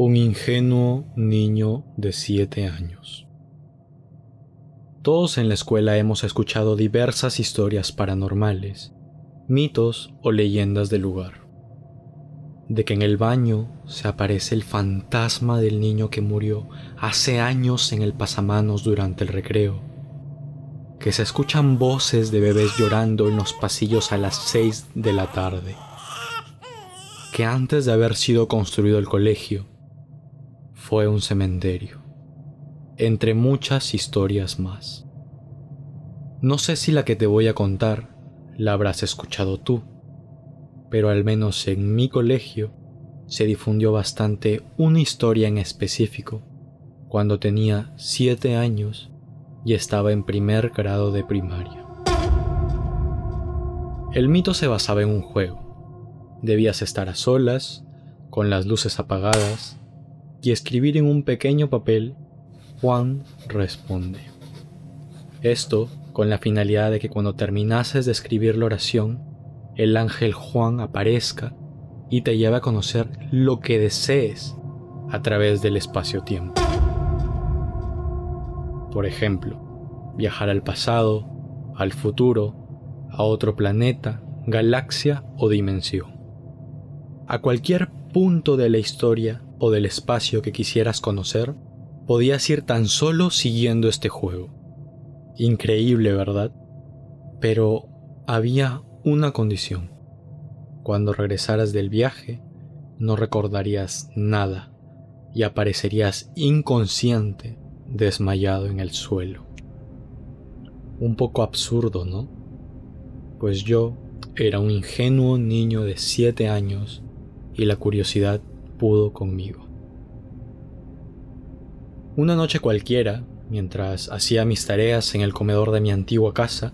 Un ingenuo niño de siete años. Todos en la escuela hemos escuchado diversas historias paranormales, mitos o leyendas del lugar. De que en el baño se aparece el fantasma del niño que murió hace años en el pasamanos durante el recreo. Que se escuchan voces de bebés llorando en los pasillos a las 6 de la tarde. Que antes de haber sido construido el colegio, fue un cementerio entre muchas historias más. No sé si la que te voy a contar la habrás escuchado tú, pero al menos en mi colegio se difundió bastante una historia en específico cuando tenía 7 años y estaba en primer grado de primaria. El mito se basaba en un juego. Debías estar a solas, con las luces apagadas, y escribir en un pequeño papel Juan responde. Esto con la finalidad de que cuando terminases de escribir la oración, el ángel Juan aparezca y te lleve a conocer lo que desees a través del espacio-tiempo. Por ejemplo, viajar al pasado, al futuro, a otro planeta, galaxia o dimensión. A cualquier punto de la historia o del espacio que quisieras conocer, podías ir tan solo siguiendo este juego. Increíble, ¿verdad? Pero había una condición. Cuando regresaras del viaje, no recordarías nada y aparecerías inconsciente, desmayado en el suelo. Un poco absurdo, ¿no? Pues yo era un ingenuo niño de siete años y la curiosidad pudo conmigo. Una noche cualquiera, mientras hacía mis tareas en el comedor de mi antigua casa,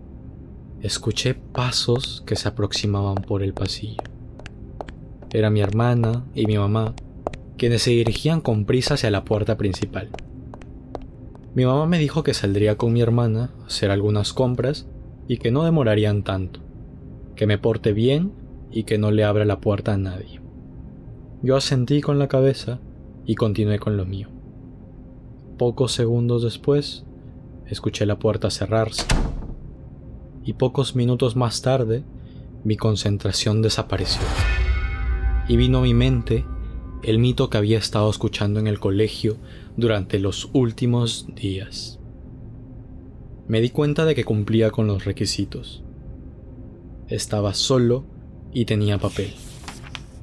escuché pasos que se aproximaban por el pasillo. Era mi hermana y mi mamá quienes se dirigían con prisa hacia la puerta principal. Mi mamá me dijo que saldría con mi hermana a hacer algunas compras y que no demorarían tanto, que me porte bien y que no le abra la puerta a nadie. Yo asentí con la cabeza y continué con lo mío. Pocos segundos después, escuché la puerta cerrarse. Y pocos minutos más tarde, mi concentración desapareció. Y vino a mi mente el mito que había estado escuchando en el colegio durante los últimos días. Me di cuenta de que cumplía con los requisitos. Estaba solo y tenía papel.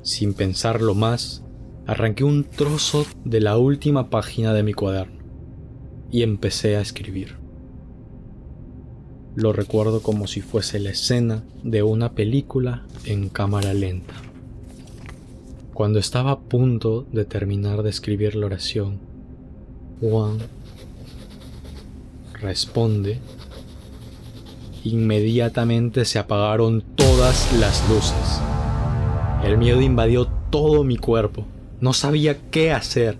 Sin pensarlo más, arranqué un trozo de la última página de mi cuaderno y empecé a escribir. Lo recuerdo como si fuese la escena de una película en cámara lenta. Cuando estaba a punto de terminar de escribir la oración, Juan responde. Inmediatamente se apagaron todas las luces. El miedo invadió todo mi cuerpo. No sabía qué hacer.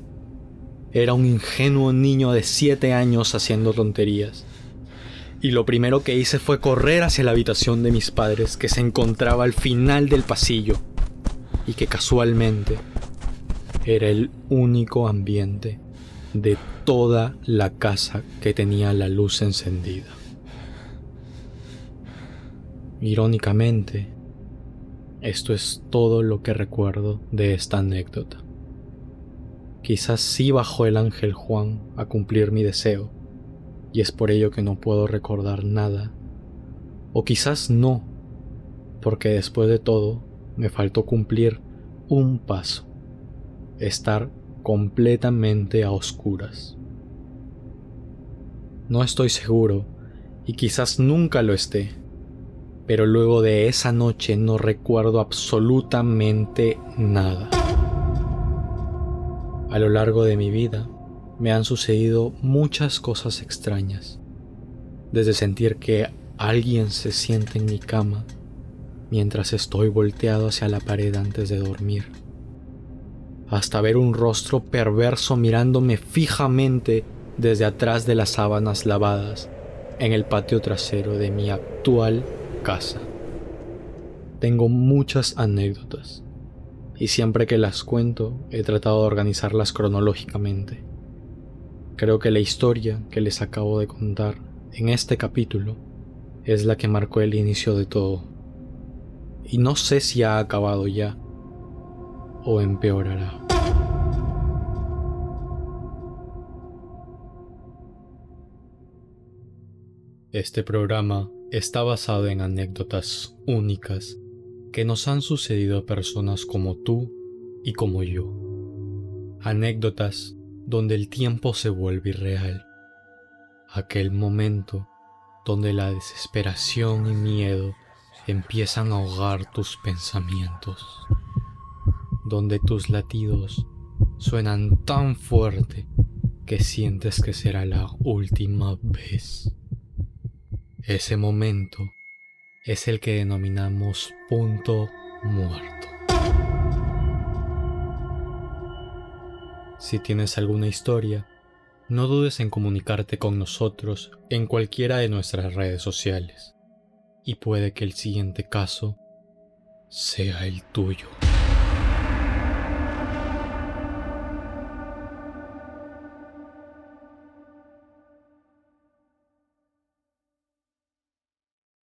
Era un ingenuo niño de 7 años haciendo tonterías. Y lo primero que hice fue correr hacia la habitación de mis padres, que se encontraba al final del pasillo, y que casualmente era el único ambiente de toda la casa que tenía la luz encendida. Irónicamente, esto es todo lo que recuerdo de esta anécdota. Quizás sí bajó el ángel Juan a cumplir mi deseo, y es por ello que no puedo recordar nada. O quizás no, porque después de todo me faltó cumplir un paso, estar completamente a oscuras. No estoy seguro, y quizás nunca lo esté, pero luego de esa noche no recuerdo absolutamente nada. A lo largo de mi vida me han sucedido muchas cosas extrañas, desde sentir que alguien se siente en mi cama mientras estoy volteado hacia la pared antes de dormir, hasta ver un rostro perverso mirándome fijamente desde atrás de las sábanas lavadas en el patio trasero de mi actual casa. Tengo muchas anécdotas y siempre que las cuento he tratado de organizarlas cronológicamente. Creo que la historia que les acabo de contar en este capítulo es la que marcó el inicio de todo. Y no sé si ha acabado ya o empeorará. Este programa está basado en anécdotas únicas que nos han sucedido a personas como tú y como yo. Anécdotas donde el tiempo se vuelve irreal. Aquel momento donde la desesperación y miedo empiezan a ahogar tus pensamientos. Donde tus latidos suenan tan fuerte que sientes que será la última vez. Ese momento es el que denominamos punto muerto. Si tienes alguna historia, no dudes en comunicarte con nosotros en cualquiera de nuestras redes sociales. Y puede que el siguiente caso sea el tuyo.